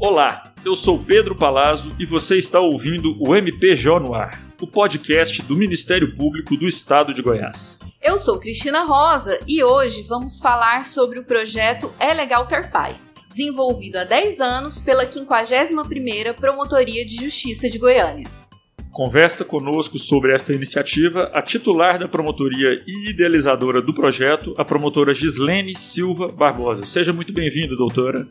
Olá, eu sou Pedro Palazzo e você está ouvindo o MPJ no ar, o podcast do Ministério Público do Estado de Goiás. Eu sou Cristina Rosa e hoje vamos falar sobre o projeto É Legal Ter Pai, desenvolvido há 10 anos pela 51ª Promotoria de Justiça de Goiânia. Conversa conosco sobre esta iniciativa a titular da promotoria e idealizadora do projeto, a promotora Gislene Silva Barbosa. Seja muito bem-vinda, doutora.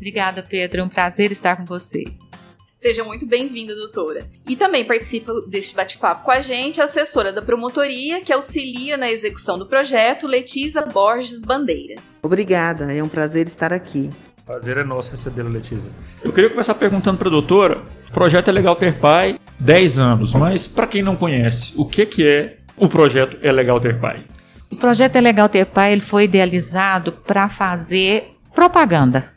Obrigada, Pedro. É um prazer estar com vocês. Seja muito bem-vinda, doutora. E também participa deste bate-papo com a gente a assessora da promotoria, que auxilia na execução do projeto, Letisa Borges Bandeira. Obrigada, é um prazer estar aqui. Prazer é nosso recebê-la, Letícia. Eu queria começar perguntando para a doutora: o projeto é Legal Ter Pai, 10 anos, mas para quem não conhece, o que, que é o projeto É Legal Ter Pai? O projeto É Legal Ter Pai ele foi idealizado para fazer propaganda,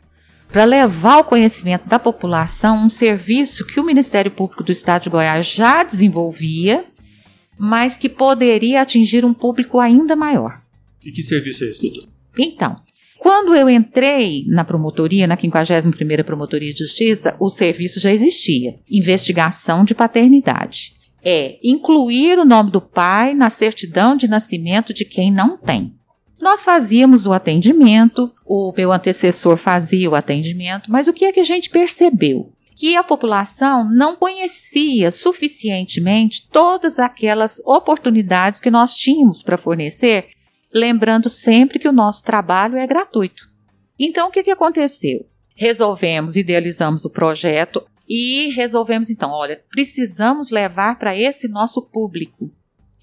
para levar ao conhecimento da população um serviço que o Ministério Público do Estado de Goiás já desenvolvia, mas que poderia atingir um público ainda maior. E que serviço é esse, doutor? Então, quando eu entrei na promotoria, na 51ª Promotoria de Justiça, o serviço já existia. Investigação de paternidade. É incluir o nome do pai na certidão de nascimento de quem não tem. Nós fazíamos o atendimento, o meu antecessor fazia o atendimento, mas o que é que a gente percebeu? Que a população não conhecia suficientemente todas aquelas oportunidades que nós tínhamos para fornecer lembrando sempre que o nosso trabalho é gratuito. Então, o que, que aconteceu? Resolvemos, idealizamos o projeto e resolvemos então, olha, precisamos levar para esse nosso público.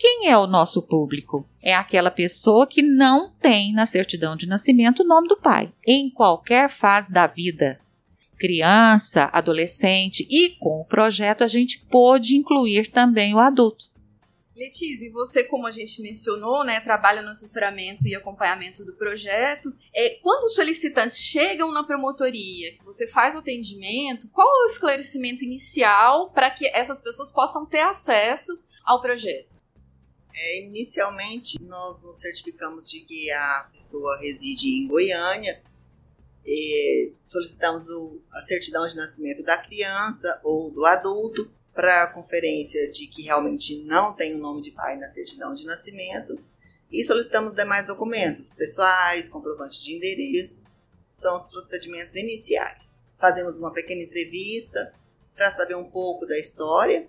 Quem é o nosso público? É aquela pessoa que não tem na certidão de nascimento o nome do pai, em qualquer fase da vida. Criança, adolescente e com o projeto a gente pôde incluir também o adulto. Letícia, você, como a gente mencionou, né, trabalha no assessoramento e acompanhamento do projeto. É, quando os solicitantes chegam na promotoria, que você faz o atendimento, qual é o esclarecimento inicial para que essas pessoas possam ter acesso ao projeto? É, inicialmente, nós nos certificamos de que a pessoa reside em Goiânia, solicitamos o, a certidão de nascimento da criança ou do adulto, para a conferência de que realmente não tem o nome de pai na certidão de nascimento e solicitamos demais documentos pessoais, comprovantes de endereço, são os procedimentos iniciais. Fazemos uma pequena entrevista para saber um pouco da história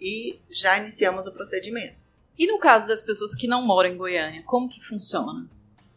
e já iniciamos o procedimento. E no caso das pessoas que não moram em Goiânia, como que funciona?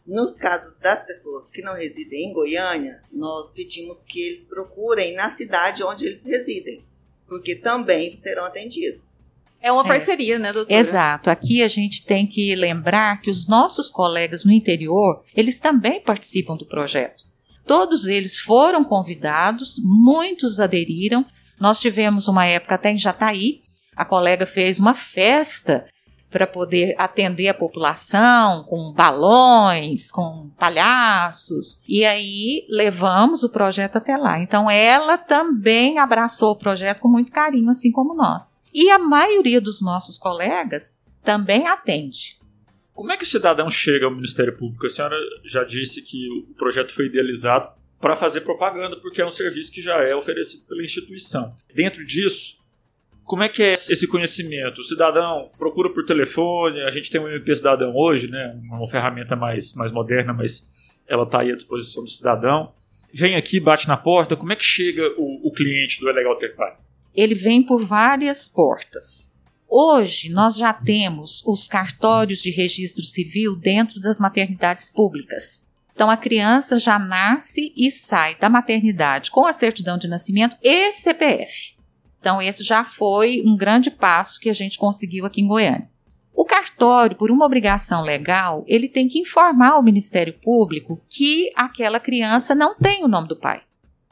Nos casos das pessoas que não residem em Goiânia, nós pedimos que eles procurem na cidade onde eles residem porque também serão atendidos. É uma parceria, é. né, doutora? Exato. Aqui a gente tem que lembrar que os nossos colegas no interior, eles também participam do projeto. Todos eles foram convidados, muitos aderiram. Nós tivemos uma época até em Jataí, a colega fez uma festa para poder atender a população com balões, com palhaços. E aí levamos o projeto até lá. Então ela também abraçou o projeto com muito carinho, assim como nós. E a maioria dos nossos colegas também atende. Como é que o cidadão chega ao Ministério Público? A senhora já disse que o projeto foi idealizado para fazer propaganda, porque é um serviço que já é oferecido pela instituição. Dentro disso, como é que é esse conhecimento? O cidadão procura por telefone, a gente tem o MP Cidadão hoje, né? Uma ferramenta mais, mais moderna, mas ela está aí à disposição do cidadão. Vem aqui, bate na porta, como é que chega o, o cliente do É Legal Ter Pai? Ele vem por várias portas. Hoje nós já temos os cartórios de registro civil dentro das maternidades públicas. Então a criança já nasce e sai da maternidade com a certidão de nascimento e CPF. Então, esse já foi um grande passo que a gente conseguiu aqui em Goiânia. O cartório, por uma obrigação legal, ele tem que informar o Ministério Público que aquela criança não tem o nome do pai.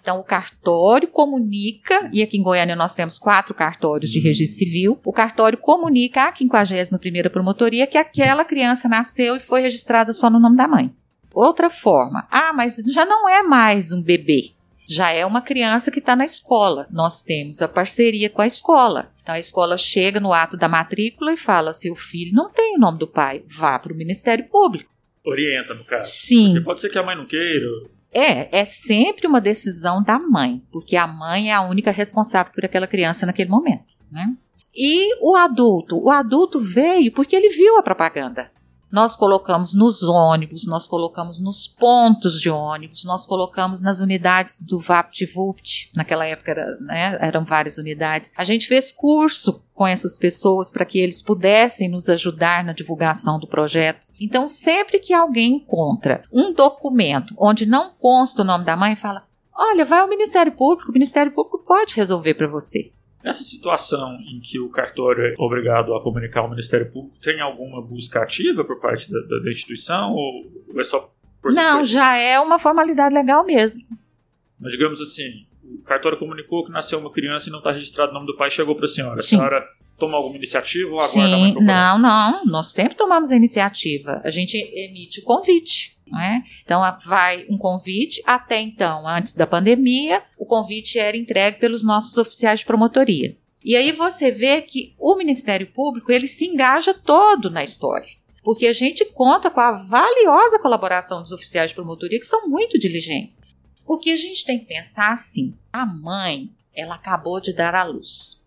Então, o cartório comunica, e aqui em Goiânia nós temos quatro cartórios de registro civil, o cartório comunica à 51ª Promotoria que aquela criança nasceu e foi registrada só no nome da mãe. Outra forma, ah, mas já não é mais um bebê já é uma criança que está na escola. Nós temos a parceria com a escola. Então a escola chega no ato da matrícula e fala: seu filho não tem o nome do pai, vá para o Ministério Público. Orienta, no caso. Sim. Porque pode ser que a mãe não queira. É, é sempre uma decisão da mãe, porque a mãe é a única responsável por aquela criança naquele momento, né? E o adulto, o adulto veio porque ele viu a propaganda. Nós colocamos nos ônibus, nós colocamos nos pontos de ônibus, nós colocamos nas unidades do VaptVupt. Naquela época era, né, eram várias unidades. A gente fez curso com essas pessoas para que eles pudessem nos ajudar na divulgação do projeto. Então, sempre que alguém encontra um documento onde não consta o nome da mãe, fala: Olha, vai ao Ministério Público, o Ministério Público pode resolver para você. Nessa situação em que o cartório é obrigado a comunicar ao Ministério Público, tem alguma busca ativa por parte da, da instituição ou é só por Não, já é uma formalidade legal mesmo. Mas digamos assim, o cartório comunicou que nasceu uma criança e não está registrado o nome do pai, chegou para a senhora. A Sim. senhora toma alguma iniciativa ou aguarda Sim, Não, não, nós sempre tomamos a iniciativa. A gente emite o convite. É? Então, vai um convite. Até então, antes da pandemia, o convite era entregue pelos nossos oficiais de promotoria. E aí você vê que o Ministério Público ele se engaja todo na história, porque a gente conta com a valiosa colaboração dos oficiais de promotoria que são muito diligentes. Porque a gente tem que pensar assim: a mãe, ela acabou de dar à luz.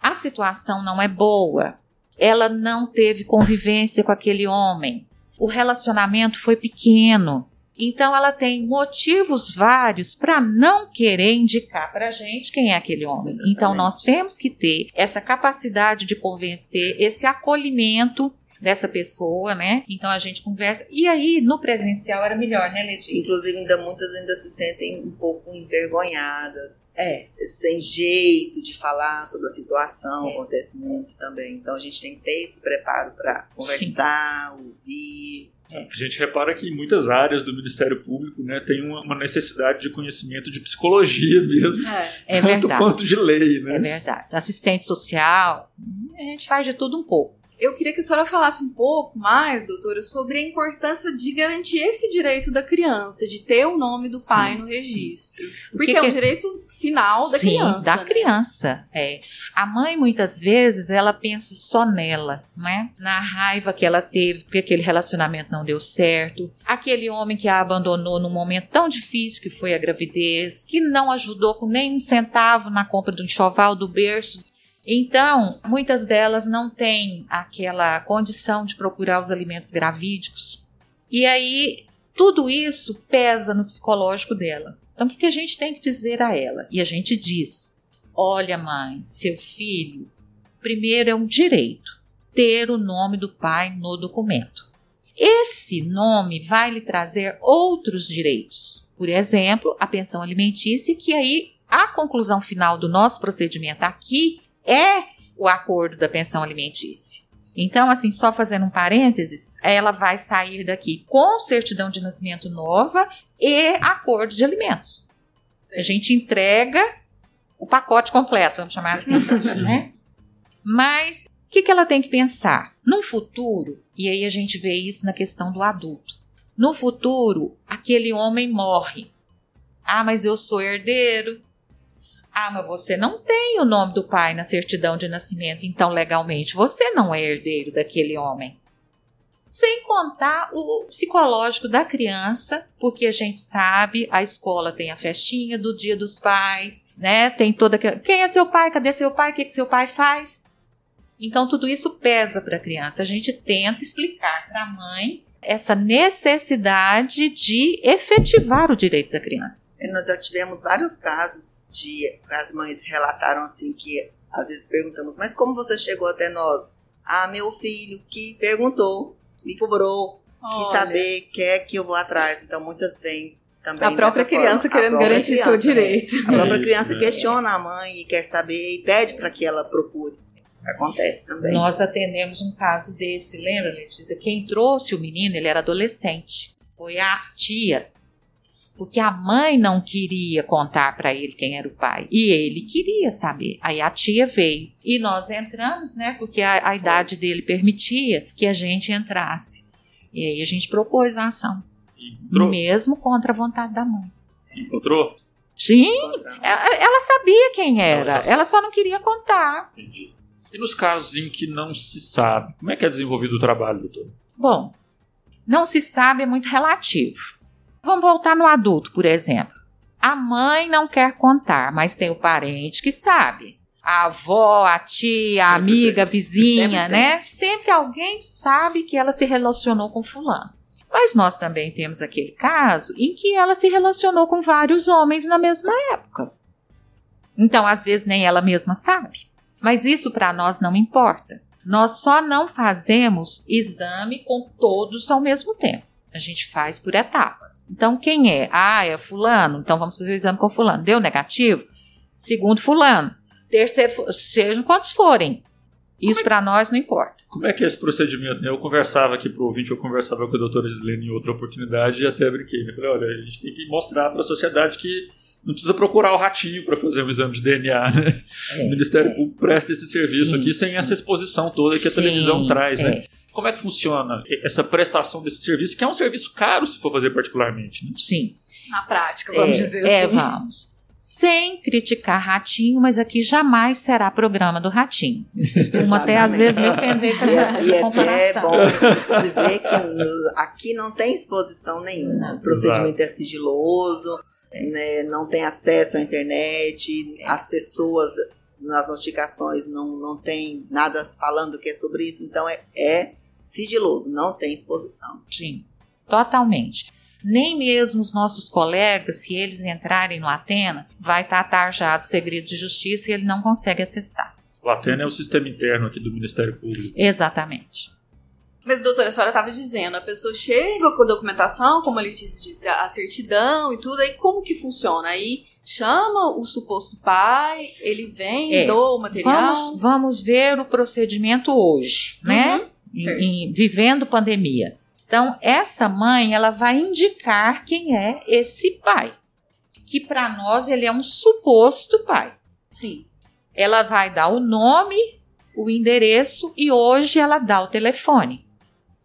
A situação não é boa. Ela não teve convivência com aquele homem o relacionamento foi pequeno. Então ela tem motivos vários para não querer indicar para a gente quem é aquele homem. Exatamente. Então nós temos que ter essa capacidade de convencer, esse acolhimento dessa pessoa, né? Então a gente conversa. E aí, no presencial era melhor, né, Letícia? Inclusive, ainda muitas ainda se sentem um pouco envergonhadas. É. Sem jeito de falar sobre a situação, é. acontece muito também. Então a gente tem que ter esse preparo para conversar, Sim. ouvir. É. A gente repara que em muitas áreas do Ministério Público né, tem uma, uma necessidade de conhecimento de psicologia mesmo, é, é tanto verdade. quanto de lei. Né? É verdade. Assistente social, a gente faz de tudo um pouco. Eu queria que a senhora falasse um pouco mais, doutora, sobre a importância de garantir esse direito da criança, de ter o nome do Sim. pai no registro. Porque que é um direito final da Sim, criança. da né? criança, é. A mãe, muitas vezes, ela pensa só nela, né? Na raiva que ela teve, porque aquele relacionamento não deu certo. Aquele homem que a abandonou num momento tão difícil que foi a gravidez, que não ajudou com nem um centavo na compra do enxoval do berço então, muitas delas não têm aquela condição de procurar os alimentos gravídicos. E aí, tudo isso pesa no psicológico dela. Então, o que a gente tem que dizer a ela? E a gente diz: olha, mãe, seu filho, primeiro é um direito ter o nome do pai no documento. Esse nome vai lhe trazer outros direitos. Por exemplo, a pensão alimentícia, que aí a conclusão final do nosso procedimento aqui é o acordo da pensão alimentícia. Então, assim, só fazendo um parênteses, ela vai sair daqui com certidão de nascimento nova e acordo de alimentos. A gente entrega o pacote completo, vamos chamar assim, né? Mas o que, que ela tem que pensar? No futuro, e aí a gente vê isso na questão do adulto. No futuro, aquele homem morre. Ah, mas eu sou herdeiro, ah, mas você não tem o nome do pai na certidão de nascimento, então legalmente você não é herdeiro daquele homem. Sem contar o psicológico da criança, porque a gente sabe, a escola tem a festinha do dia dos pais, né? Tem toda aquela. Quem é seu pai? Cadê seu pai? O que, que seu pai faz? Então tudo isso pesa para a criança. A gente tenta explicar para a mãe essa necessidade de efetivar o direito da criança. Nós já tivemos vários casos de as mães relataram assim que às vezes perguntamos, mas como você chegou até nós? Ah, meu filho que perguntou, me cobrou, Olha. quis saber, quer que eu vou atrás. Então muitas vêm também. A própria criança forma. querendo garantir criança, seu direito. A própria criança questiona a mãe e quer saber e pede para que ela procure. Acontece também. Nós atendemos um caso desse, lembra, Letícia? Quem trouxe o menino, ele era adolescente. Foi a tia. Porque a mãe não queria contar para ele quem era o pai. E ele queria saber. Aí a tia veio. E nós entramos, né? Porque a, a idade dele permitia que a gente entrasse. E aí a gente propôs a ação. Entrou. Mesmo contra a vontade da mãe. Encontrou? Sim, ela, ela sabia quem era. Ela só não queria contar. Entendi. E nos casos em que não se sabe, como é que é desenvolvido o trabalho, doutor? Bom, não se sabe é muito relativo. Vamos voltar no adulto, por exemplo. A mãe não quer contar, mas tem o parente que sabe. A avó, a tia, a Sempre amiga, a tem. vizinha, Sempre tem. né? Sempre alguém sabe que ela se relacionou com fulano. Mas nós também temos aquele caso em que ela se relacionou com vários homens na mesma época. Então, às vezes, nem ela mesma sabe. Mas isso para nós não importa. Nós só não fazemos exame com todos ao mesmo tempo. A gente faz por etapas. Então, quem é? Ah, é fulano. Então, vamos fazer o exame com fulano. Deu negativo? Segundo fulano. Terceiro, sejam quantos forem. Isso para nós não importa. Como é que é esse procedimento? né? Eu conversava aqui pro ouvinte, eu conversava com a doutora Gislene em outra oportunidade e até brinquei. Né? Falei, olha, a gente tem que mostrar para a sociedade que não precisa procurar o ratinho para fazer um exame de DNA, né? É, o Ministério Público presta esse serviço Sim, aqui sem sim. essa exposição toda que a televisão Sim, traz, né? é. Como é que funciona essa prestação desse serviço, que é um serviço caro se for fazer particularmente, né? Sim. Na prática, vamos é, dizer é, assim. vamos. Sem criticar ratinho, mas aqui jamais será programa do ratinho. Uma até às vezes me ofender com E essa é, e é até comparação. bom dizer que uh, aqui não tem exposição nenhuma. Não. O procedimento é sigiloso, né, não tem acesso à internet, É. as pessoas nas notificações não, não tem nada falando que é sobre isso, então é, é sigiloso, não tem exposição. Sim, totalmente. Nem mesmo os nossos colegas, se eles entrarem no Atena, vai estar tarjado segredo de justiça e ele não consegue acessar. O Atena é o sistema interno aqui do Ministério Público. Exatamente. Mas, doutora, a senhora estava dizendo, a pessoa chega com a documentação, como a Letícia disse, a certidão e tudo, aí como que funciona? Aí chama o suposto pai, ele vem, É, doa o material. Vamos, vamos ver o procedimento hoje, né? Uhum, Em- certo. em- vivendo pandemia. Então, essa mãe, ela vai indicar quem é esse pai. Que para nós ele é um suposto pai. Sim. Ela vai dar o nome, o endereço e hoje ela dá o telefone.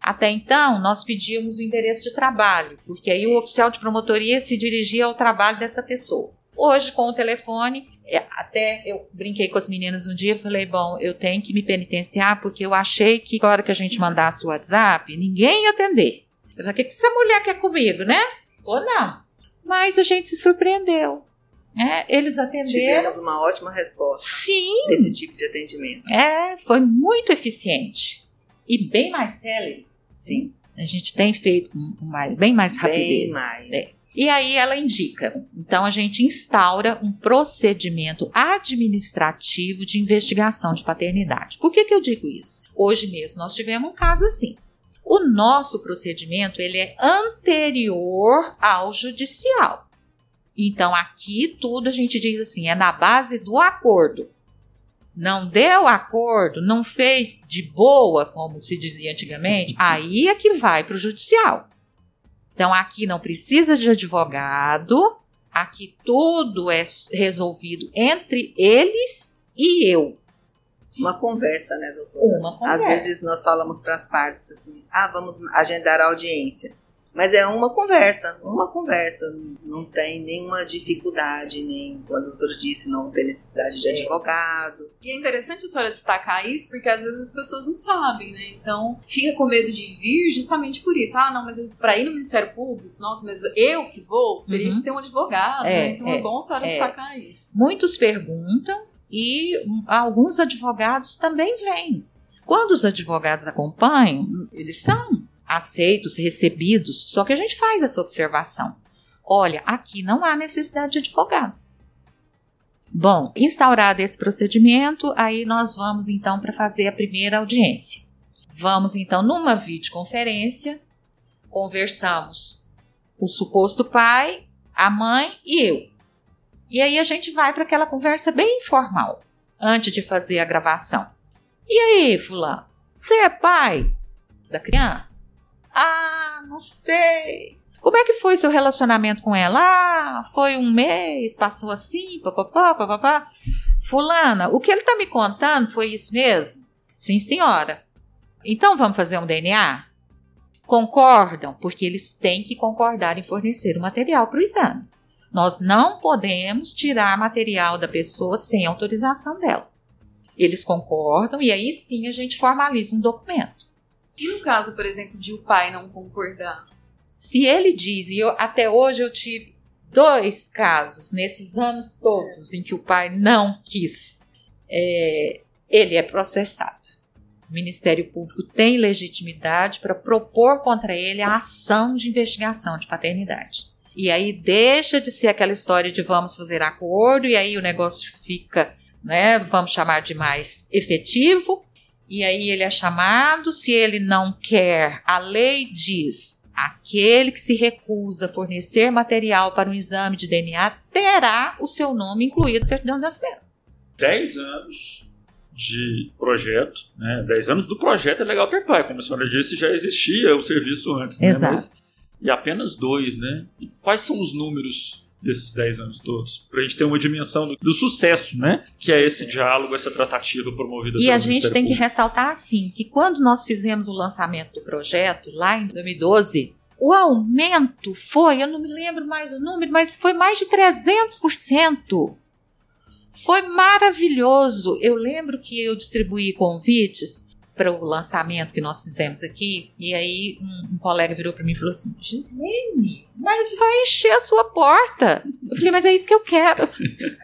Até então, nós pedíamos o endereço de trabalho, porque aí o oficial de promotoria se dirigia ao trabalho dessa pessoa. Hoje, com o telefone, é, até eu brinquei com as meninas um dia, falei, bom, eu tenho que me penitenciar, porque eu achei que na hora que a gente mandasse o WhatsApp, ninguém ia atender. Eu falei, o que, que essa mulher quer comigo, né? Ou não. Mas a gente se surpreendeu. né? Eles atenderam. Tivemos uma ótima resposta Sim, desse tipo de atendimento. é, foi muito eficiente. E bem mais célere. Sim, A gente tem feito mais, bem mais rapidez. bem mais. É. E aí ela indica. Então a gente instaura um procedimento administrativo de investigação de paternidade. Por que, que eu digo isso? Hoje mesmo nós tivemos um caso assim. O nosso procedimento ele é anterior ao judicial. Então aqui tudo a gente diz assim, é na base do acordo. Não deu acordo, não fez de boa, como se dizia antigamente, aí é que vai para o judicial. Então aqui não precisa de advogado, aqui tudo é resolvido entre eles e eu. Uma conversa, né, doutora? Uma Às conversa. vezes nós falamos para as partes assim, ah, vamos agendar a audiência. Mas é uma conversa, uma conversa. Não tem nenhuma dificuldade, nem, quando a doutora disse, não tem necessidade de É. advogado. E é interessante a senhora destacar isso, porque às vezes as pessoas não sabem, né? Então, fica com medo de vir justamente por isso. Ah, não, mas para ir no Ministério Público, nossa, mas eu que vou, teria Uhum. que ter um advogado, É, né? Então é, é, bom a senhora é. destacar isso. Muitos perguntam e alguns advogados também vêm. Quando os advogados acompanham, eles são aceitos, recebidos, só que a gente faz essa observação. Olha, aqui não há necessidade de advogado. Bom, instaurado esse procedimento, aí nós vamos então para fazer a primeira audiência. Vamos então numa videoconferência, conversamos o suposto pai, a mãe e eu. E aí a gente vai para aquela conversa bem informal, antes de fazer a gravação. E aí, fulano, você é pai da criança? Ah, não sei. Como é que foi seu relacionamento com ela? Ah, foi um mês, passou assim, papapá, papapá. Fulana, o que ele tá me contando foi isso mesmo? Sim, senhora. Então vamos fazer um DNA? Concordam? Porque eles têm que concordar em fornecer o material para o exame. Nós não podemos tirar material da pessoa sem autorização dela. Eles concordam e aí sim a gente formaliza um documento. E no caso, por exemplo, de o pai não concordar? Se ele diz, e eu, até hoje eu tive dois casos nesses anos todos em que o pai não quis, é, ele é processado. O Ministério Público tem legitimidade para propor contra ele a ação de investigação de paternidade. E aí deixa de ser aquela história de vamos fazer acordo, e aí o negócio fica, né, vamos chamar de mais efetivo, e aí ele é chamado, se ele não quer, a lei diz, aquele que se recusa a fornecer material para um exame de DNA terá o seu nome incluído no certidão de nascimento. 10 anos de projeto, né? 10 anos do projeto é legal ter pai, como a senhora disse, já existia o serviço antes, né? Exato. Mas, e apenas dois, né? E quais são os números desses 10 anos todos? Para a gente ter uma dimensão do, do sucesso, né? Que é esse diálogo, essa tratativa promovida E a gente tem que Público. ressaltar assim, que quando nós fizemos o lançamento do projeto, lá em 2012, o aumento foi, eu não me lembro mais o número, mas foi mais de 300%. Foi maravilhoso. Eu lembro que eu distribuí convites para o lançamento que nós fizemos aqui, e aí um, um colega virou para mim e falou assim: Gislene, mas vai encher a sua porta. Eu falei, mas é isso que eu quero.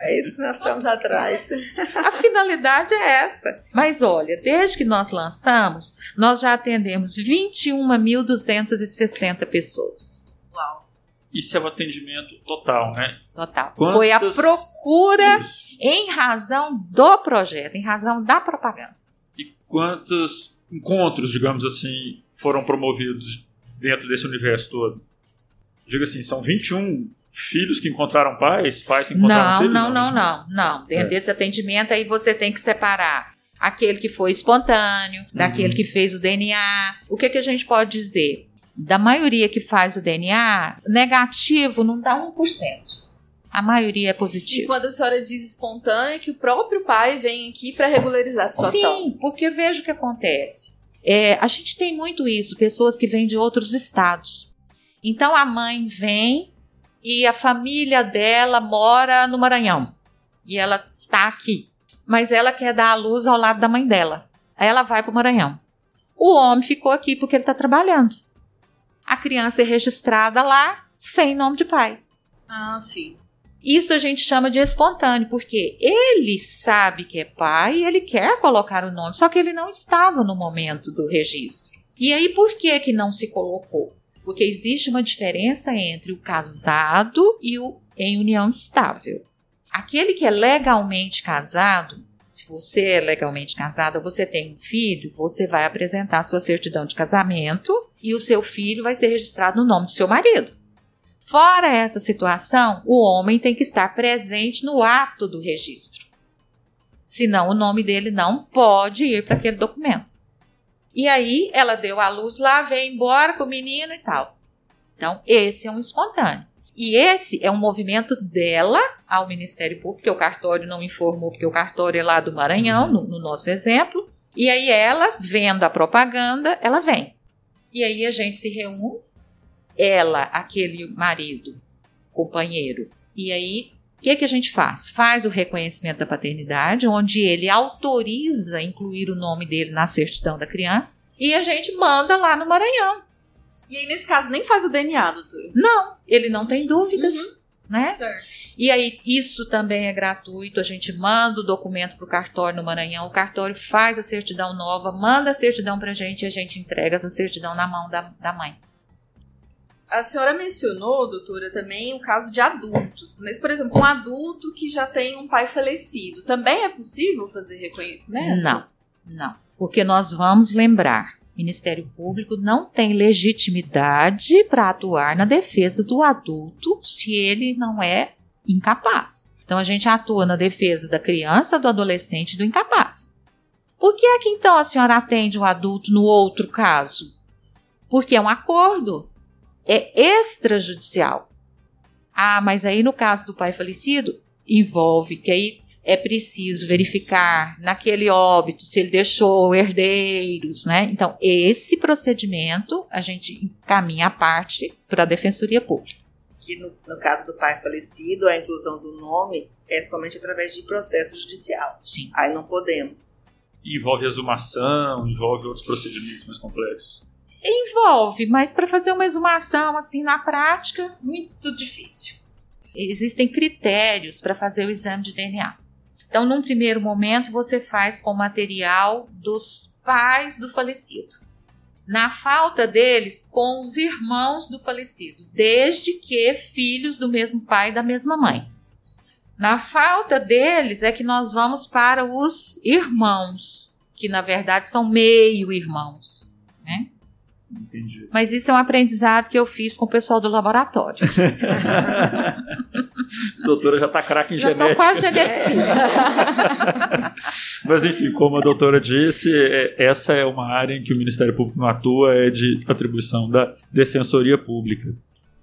É isso que nós estamos atrás. A finalidade é essa. Mas olha, desde que nós lançamos, nós já atendemos 21.260 pessoas. Uau. Isso é o atendimento total, né? Total. Quantas- Foi a procura Isso. em razão do projeto, em razão da propaganda. Quantos encontros, digamos assim, foram promovidos dentro desse universo todo? Diga assim, são 21 filhos que encontraram pais, pais que encontraram Não, filhos? não, não, não, não. Dentro É. desse atendimento aí você tem que separar aquele que foi espontâneo, daquele Uhum. que fez o DNA. O que, que a gente pode dizer? Da maioria que faz o DNA, negativo não dá 1%. A maioria é E positivo. quando a senhora diz espontânea, que o próprio pai vem aqui para regularizar a situação. Sim, porque veja o que acontece. É, a gente tem muito isso, pessoas que vêm de outros estados. Então a mãe vem e a família dela mora no Maranhão. E ela está aqui. Mas ela quer dar a luz ao lado da mãe dela. Aí ela vai para o Maranhão. O homem ficou aqui porque ele está trabalhando. A criança é registrada lá sem nome de pai. Ah, sim. Isso a gente chama de espontâneo, porque ele sabe que é pai e ele quer colocar o nome, só que ele não estava no momento do registro. E aí por que que não se colocou? Porque existe uma diferença entre o casado e o em união estável. Aquele que é legalmente casado, se você é legalmente casada, você tem um filho, você vai apresentar sua certidão de casamento e o seu filho vai ser registrado no nome do seu marido. Fora essa situação, o homem tem que estar presente no ato do registro. Senão, o nome dele não pode ir para aquele documento. E aí, ela deu a luz lá, veio embora com o menino e tal. Então, esse é um espontâneo. E esse é um movimento dela ao Ministério Público, porque o cartório não informou, porque o cartório é lá do Maranhão, no, no nosso exemplo. E aí, ela, vendo a propaganda, ela vem. E aí, a gente se reúne ela, aquele marido, companheiro. E aí, o que, que a gente faz? Faz o reconhecimento da paternidade, onde ele autoriza incluir o nome dele na certidão da criança, e a gente manda lá no Maranhão. E aí, nesse caso, nem faz o DNA, doutora. Não, ele não tem dúvidas, né? Certo. E aí, isso também é gratuito. A gente manda o documento para o cartório no Maranhão, o cartório faz a certidão nova, manda a certidão para a gente e a gente entrega essa certidão na mão da, da mãe. A senhora mencionou, doutora, também o caso de adultos. Mas, por exemplo, um adulto que já tem um pai falecido, também é possível fazer reconhecimento? Não, não. Porque nós vamos lembrar: o Ministério Público não tem legitimidade para atuar na defesa do adulto se ele não é incapaz. Então a gente atua na defesa da criança, do adolescente e do incapaz. Por que é que então a senhora atende o adulto no outro caso? Porque é um acordo. É extrajudicial. Ah, mas aí no caso do pai falecido, envolve que aí é preciso verificar naquele óbito se ele deixou herdeiros, né? Então, esse procedimento a gente encaminha a parte para a Defensoria Pública. Que no, no caso do pai falecido, a inclusão do nome é somente através de processo judicial. Sim. Aí não podemos. Envolve exumação, envolve outros procedimentos mais complexos. Envolve, mas para fazer uma exumação assim na prática, muito difícil. Existem critérios para fazer o exame de DNA. Então, num primeiro momento, você faz com material dos pais do falecido. Na falta deles, com os irmãos do falecido, desde que filhos do mesmo pai e da mesma mãe. Na falta deles é que nós vamos para os irmãos, que na verdade são meio-irmãos. Né? Entendi. Mas isso é um aprendizado que eu fiz com o pessoal do laboratório. a doutora já está craque em Já genética. estou quase geneticista. Mas enfim, como a doutora disse, é- essa é uma área em que o Ministério Público não atua, é de atribuição da Defensoria Pública.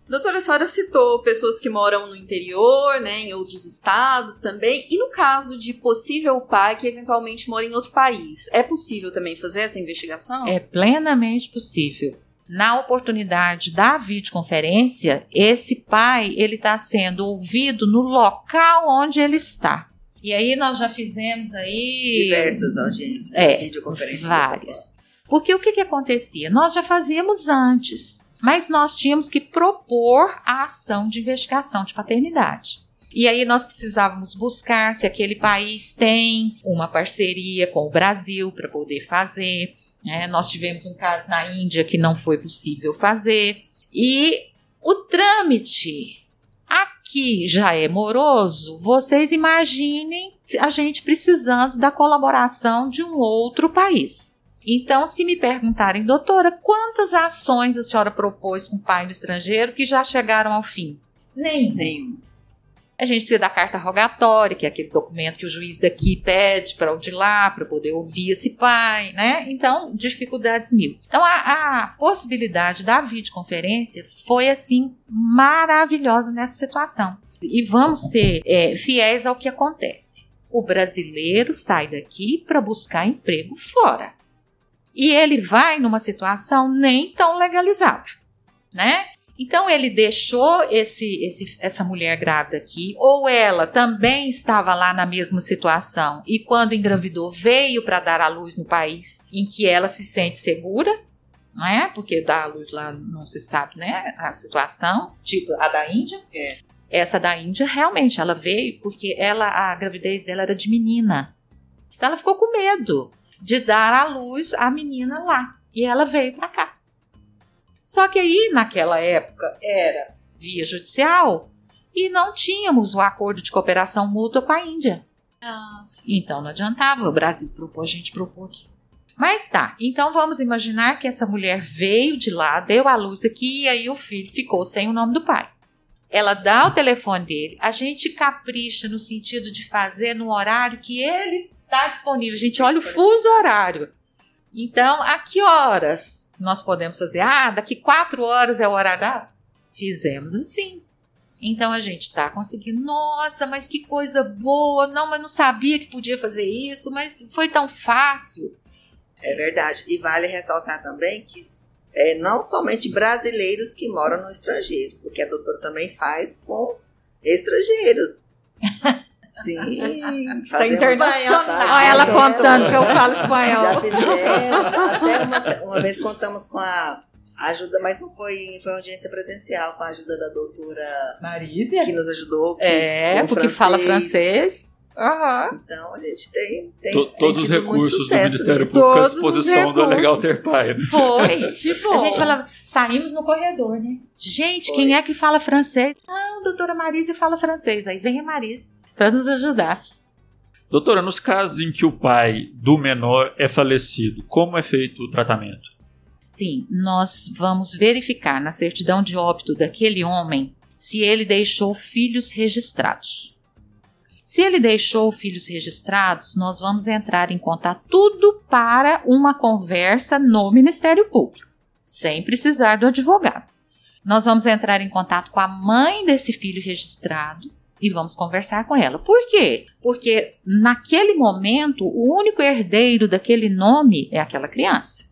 Doutora, a senhora citou pessoas que moram no interior, né, em outros estados também. E no caso de possível pai que eventualmente mora em outro país, é possível também fazer essa investigação? É plenamente possível. Na oportunidade da videoconferência, esse pai ele está sendo ouvido no local onde ele está. E aí nós já fizemos aí Diversas audiências, É, videoconferências. várias. Porque o que, que acontecia? Nós já fazíamos antes, mas nós tínhamos que propor a ação de investigação de paternidade. E aí nós precisávamos buscar se aquele país tem uma parceria com o Brasil para poder fazer. né? nós tivemos um caso na Índia que não foi possível fazer. E o trâmite aqui já é moroso. Vocês imaginem a gente precisando da colaboração de um outro país. Então, se me perguntarem, doutora, quantas ações a senhora propôs com o pai no estrangeiro que já chegaram ao fim? Nenhum. Nenhum. A gente precisa da carta rogatória, que é aquele documento que o juiz daqui pede para o de lá, para poder ouvir esse pai, né? Então, dificuldades mil. Então, a, a possibilidade da videoconferência foi, assim, maravilhosa nessa situação. E vamos ser é, fiéis ao que acontece. O brasileiro sai daqui para buscar emprego fora. E ele vai numa situação nem tão legalizada, né? Então ele deixou esse, esse, essa mulher grávida aqui, ou ela também estava lá na mesma situação e quando engravidou veio para dar à luz no país em que ela se sente segura, não é? Porque dar à luz lá não se sabe, né? A situação, tipo a da Índia. É. Essa da Índia realmente ela veio porque ela a gravidez dela era de menina. Então ela ficou com medo de dar à luz a menina lá e ela veio para cá. Só que aí, naquela época, era via judicial e não tínhamos o acordo de cooperação mútua com a Índia. Sim. Então não adiantava, o Brasil propôs, a gente propôs aqui. Mas tá, então vamos imaginar que essa mulher veio de lá, deu à luz aqui e aí o filho ficou sem o nome do pai. Ela dá o telefone dele, a gente capricha no sentido de fazer no horário que ele está disponível. A gente olha o fuso horário. Então, a que horas nós podemos fazer? Ah, daqui quatro horas é o horário da. Fizemos assim. Então a gente tá conseguindo. Nossa, mas que coisa boa! Não, mas não sabia que podia fazer isso, mas foi tão fácil. É verdade. E vale ressaltar também que é, não somente brasileiros que moram no estrangeiro, porque a doutora também faz com estrangeiros. Sim, Tá fazemos internacional. Olha ela contando que eu falo Já espanhol. fizemos, até uma, uma vez contamos com a ajuda, mas não foi, foi uma audiência presencial, com a ajuda da doutora que Marísia? nos ajudou. que- É, porque fala francês. Aham. Então a gente tem, tem To- tem todos os recursos do Ministério nisso. Público à disposição do Legal. Ter Pai. Foi. Que bom. A gente falava, saímos no corredor, né? Gente, Foi. quem é que fala francês? Ah, a doutora Marise fala francês. Aí vem a Marise para nos ajudar. Doutora, nos casos em que o pai do menor é falecido, como é feito o tratamento? Sim, nós vamos verificar na certidão de óbito daquele homem se ele deixou filhos registrados. Se ele deixou filhos registrados, nós vamos entrar em contato tudo para uma conversa no Ministério Público, sem precisar do advogado. Nós vamos entrar em contato com a mãe desse filho registrado e vamos conversar com ela. Por quê? Porque naquele momento o único herdeiro daquele nome é aquela criança.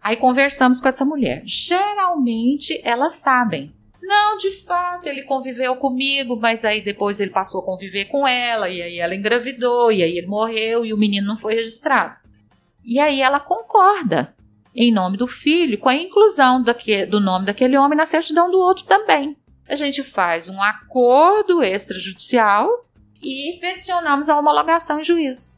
Aí conversamos com essa mulher. Geralmente elas sabem. Não, de fato, ele conviveu comigo, mas aí depois ele passou a conviver com ela, e aí ela engravidou, e aí ele morreu e o menino não foi registrado. E aí ela concorda. em nome do filho, com a inclusão do nome daquele homem na certidão do outro também. A gente faz um acordo extrajudicial e peticionamos a homologação em juízo.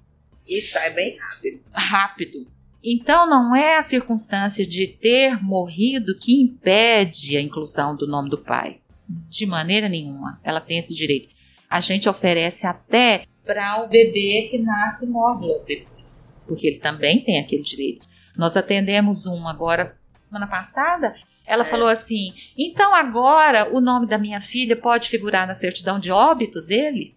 E sai bem rápido. Rápido. Então, não é a circunstância de ter morrido que impede a inclusão do nome do pai. De maneira nenhuma. Ela tem esse direito. A gente oferece até para o bebê que nasce e morre logo depois. Porque ele também tem aquele direito. Nós atendemos um agora, semana passada. Ela é. falou assim: então agora o nome da minha filha pode figurar na certidão de óbito dele?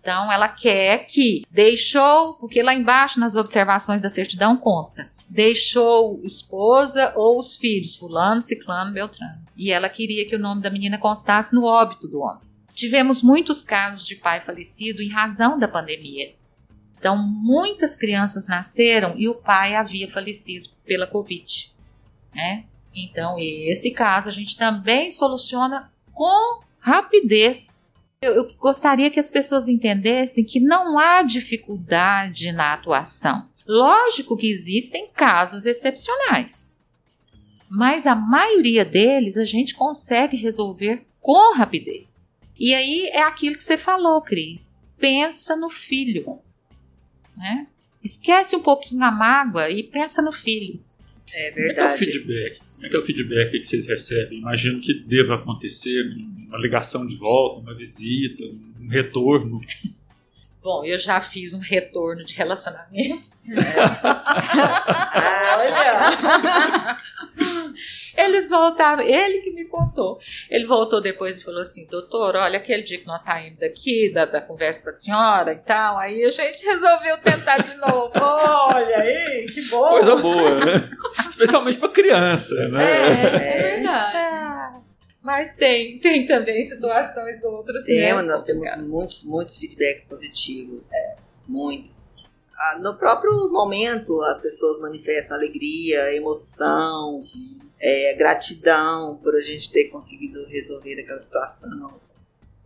Então, ela quer que deixou, porque lá embaixo nas observações da certidão consta, deixou esposa ou os filhos, fulano, ciclano, beltrano. E ela queria que o nome da menina constasse no óbito do homem. Tivemos muitos casos de pai falecido em razão da pandemia. Então, muitas crianças nasceram e o pai havia falecido pela Covid. Né? Então, esse caso a gente também soluciona com rapidez eu, eu gostaria que as pessoas entendessem que não há dificuldade na atuação. Lógico que existem casos excepcionais, mas a maioria deles a gente consegue resolver com rapidez. E aí é aquilo que você falou, Cris. Pensa no filho, né? Esquece um pouquinho a mágoa e pensa no filho. É verdade. Como é, é o feedback? Como é que é o feedback que vocês recebem? Imagino que deva acontecer uma ligação de volta, uma visita, um retorno. Bom, eu já fiz um retorno de relacionamento. Olha! Eles voltaram, ele que me contou. Ele voltou depois e falou assim: doutor, olha, aquele dia que nós saímos daqui, da, da conversa com a senhora e tal, aí a gente resolveu tentar de novo. olha aí, que bom. Coisa boa, né? Especialmente para criança, né? É, é verdade. É. Mas tem, tem também situações outras. Temos, né? nós temos muitos, muitos feedbacks positivos. É. Muitos. No próprio momento, as pessoas manifestam alegria, emoção, é, gratidão por a gente ter conseguido resolver aquela situação.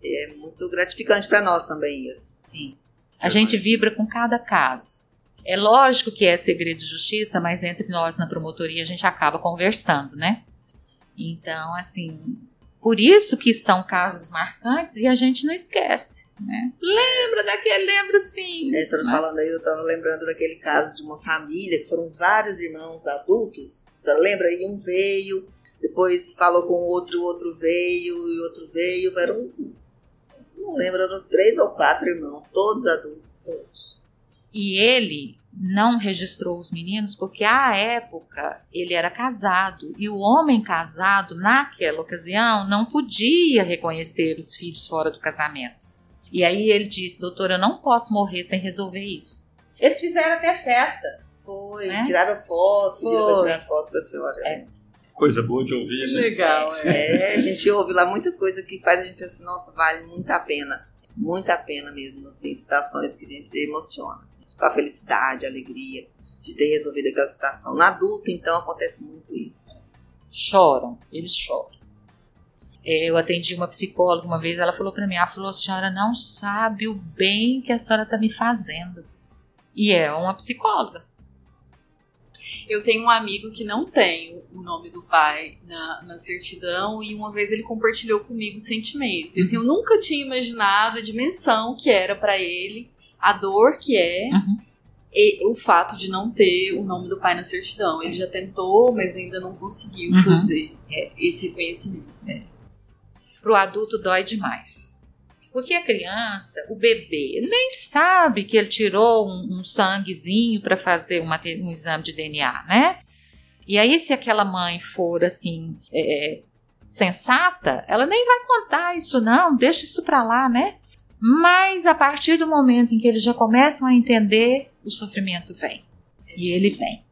É muito gratificante para nós também isso. Sim. A gente vibra com cada caso. É lógico que é segredo de justiça, mas entre nós na promotoria a gente acaba conversando, né? Então, assim, por isso que são casos marcantes e a gente não esquece, né? Lembra daquele, lembro sim. É, você tá falando aí, eu estava lembrando daquele caso de uma família que foram vários irmãos adultos, você lembra? E um veio, depois falou com o outro, o outro veio, e outro veio, eram, não lembro, eram três ou quatro irmãos, todos adultos, todos. E ele não registrou os meninos porque à época ele era casado e o homem casado naquela ocasião não podia reconhecer os filhos fora do casamento. E aí ele disse: "Doutor, eu não posso morrer sem resolver isso". Eles fizeram até festa. Foi, né? tiraram foto, Foi. tirar foto da senhora. É. Coisa boa de ouvir, né? Legal, é. É, a gente ouve lá muita coisa que faz a gente pensar, nossa, vale muito a pena. Muito a pena mesmo, assim, situações que a gente emociona com a felicidade, a alegria de ter resolvido aquela situação. Na adulta, então, acontece muito isso. Choram, eles choram. É, eu atendi uma psicóloga uma vez, ela falou para mim, ela falou, a senhora não sabe o bem que a senhora está me fazendo. E é uma psicóloga. Eu tenho um amigo que não tem o nome do pai na, na certidão e uma vez ele compartilhou comigo sentimentos. E assim, eu nunca tinha imaginado a dimensão que era para ele a dor que é uhum. e o fato de não ter o nome do pai na certidão. Ele já tentou, mas ainda não conseguiu uhum. fazer é, esse reconhecimento. É. Para o adulto dói demais. Porque a criança, o bebê, nem sabe que ele tirou um, um sanguezinho para fazer uma, um exame de DNA, né? E aí, se aquela mãe for assim, é, sensata, ela nem vai contar isso, não, deixa isso para lá, né? Mas a partir do momento em que eles já começam a entender, o sofrimento vem. E ele vem.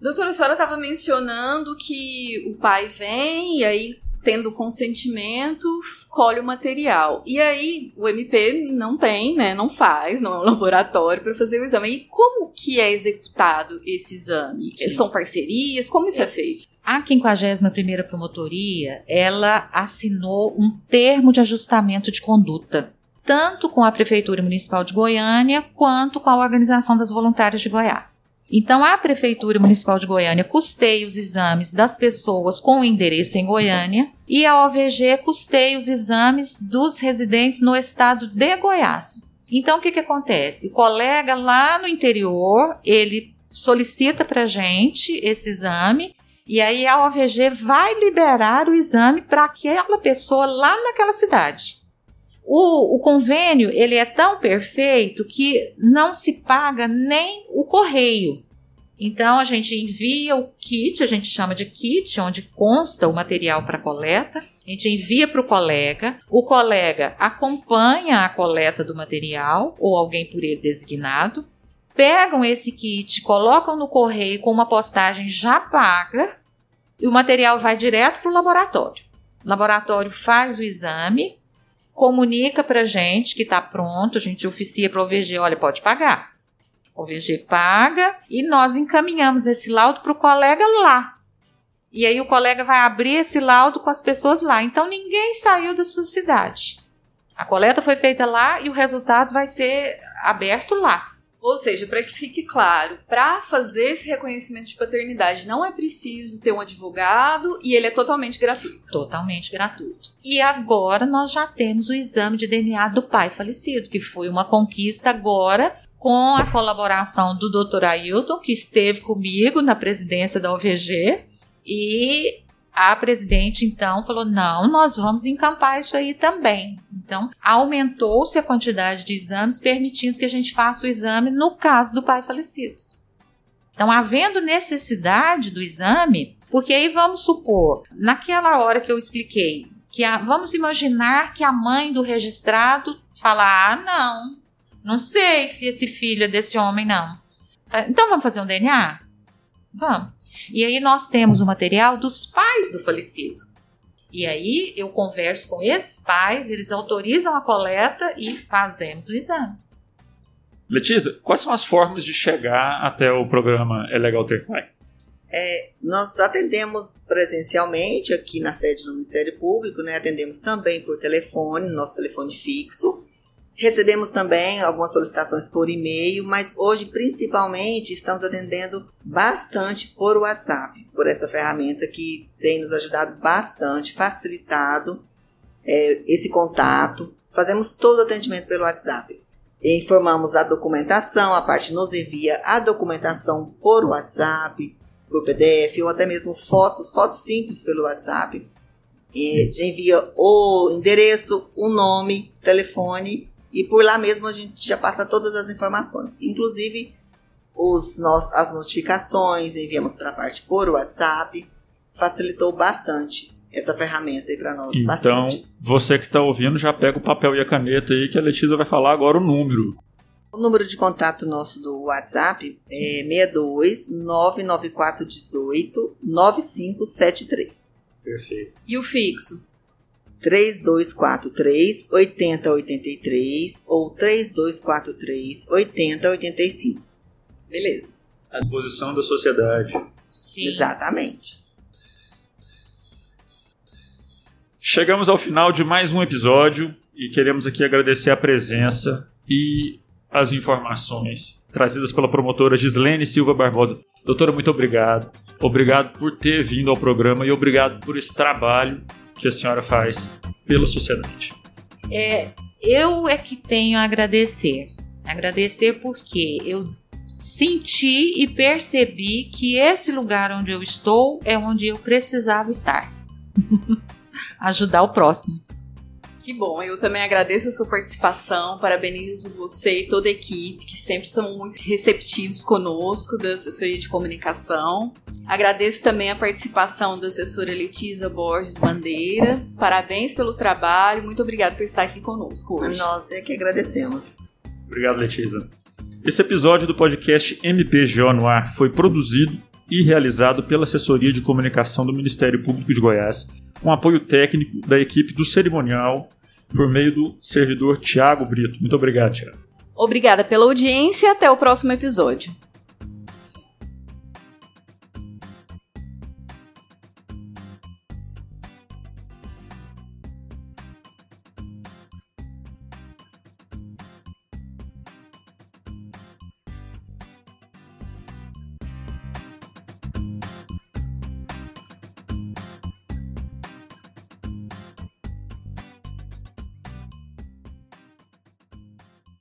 Doutora, a senhora estava mencionando que o pai vem e aí, tendo consentimento, colhe o material. E aí, o MP não tem, né? Não faz, não é um laboratório para fazer o exame. E como que é executado esse exame? Sim. São parcerias? Como isso é, é feito? A 51ª Promotoria, ela assinou um termo de ajustamento de conduta tanto com a Prefeitura Municipal de Goiânia quanto com a Organização das Voluntárias de Goiás. Então, a Prefeitura Municipal de Goiânia custeia os exames das pessoas com endereço em Goiânia e a OVG custeia os exames dos residentes no estado de Goiás. Então, o que, que acontece? O colega lá no interior, ele solicita para a gente esse exame e aí a OVG vai liberar o exame para aquela pessoa lá naquela cidade. O, o, convênio ele é tão perfeito que não se paga nem o correio. Então a gente envia o kit, a gente chama de kit, onde consta o material para coleta. A gente envia para o colega, o colega acompanha a coleta do material ou alguém por ele designado, pegam esse kit, colocam no correio com uma postagem já paga e o material vai direto para o laboratório. O laboratório faz o exame, comunica para gente que está pronto, a gente oficia para o OVG, olha, pode pagar. O OVG paga e nós encaminhamos esse laudo para o colega lá. E aí o colega vai abrir esse laudo com as pessoas lá. Então ninguém saiu da sua cidade. A coleta foi feita lá e o resultado vai ser aberto lá. Ou seja, para que fique claro, para fazer esse reconhecimento de paternidade não é preciso ter um advogado e ele é totalmente gratuito. Totalmente gratuito. E agora nós já temos o exame de DNA do pai falecido, que foi uma conquista agora com a colaboração do Dr. Ailton, que esteve comigo na presidência da OVG, e a presidente então falou: não, nós vamos encampar isso aí também. Então, aumentou-se a quantidade de exames, permitindo que a gente faça o exame no caso do pai falecido. Então, havendo necessidade do exame, porque aí vamos supor, naquela hora que eu expliquei, que a, vamos imaginar que a mãe do registrado fala: ah, não, não sei se esse filho é desse homem, não. Então vamos fazer um DNA? Vamos. E aí nós temos o material dos pais do falecido. E aí eu converso com esses pais, eles autorizam a coleta e fazemos o exame. Letícia, quais são as formas de chegar até o programa É Legal Ter Pai? É, nós atendemos presencialmente aqui na sede do Ministério Público, né? atendemos também por telefone, nosso telefone fixo. Recebemos também algumas solicitações por e-mail, mas hoje principalmente estamos atendendo bastante por WhatsApp, por essa ferramenta que tem nos ajudado bastante, facilitado é, esse contato. Fazemos todo o atendimento pelo WhatsApp. Informamos a documentação, a parte nos envia a documentação por WhatsApp, por PDF ou até mesmo fotos, fotos simples pelo WhatsApp. E envia o endereço, o nome, telefone e por lá mesmo a gente já passa todas as informações, inclusive os nós, as notificações, enviamos para a parte por WhatsApp, facilitou bastante essa ferramenta aí para nós. Então, bastante. você que está ouvindo, já pega o papel e a caneta aí que a Letícia vai falar agora o número. O número de contato nosso do WhatsApp é 62 99418 9573. Perfeito. E o fixo? 3243 8083 ou 3243 8085. Beleza. À disposição da sociedade. Sim. Exatamente. Chegamos ao final de mais um episódio e queremos aqui agradecer a presença e as informações trazidas pela promotora Gislene Silva Barbosa. Doutora, muito obrigado. Obrigado por ter vindo ao programa e obrigado por esse trabalho que a senhora faz pela sociedade. É, eu é que tenho a agradecer. Agradecer porque eu senti e percebi que esse lugar onde eu estou é onde eu precisava estar. Ajudar o próximo. Que bom, eu também agradeço a sua participação, parabenizo você e toda a equipe, que sempre são muito receptivos conosco da assessoria de comunicação. Agradeço também a participação da assessora Letisa Borges Bandeira. Parabéns pelo trabalho, muito obrigado por estar aqui conosco hoje. Nós é que agradecemos. Obrigado, Letisa. Esse episódio do podcast MPGO no Ar foi produzido e realizado pela Assessoria de Comunicação do Ministério Público de Goiás, com apoio técnico da equipe do cerimonial por meio do servidor Tiago Brito. Muito obrigado, Tiago. Obrigada pela audiência e até o próximo episódio.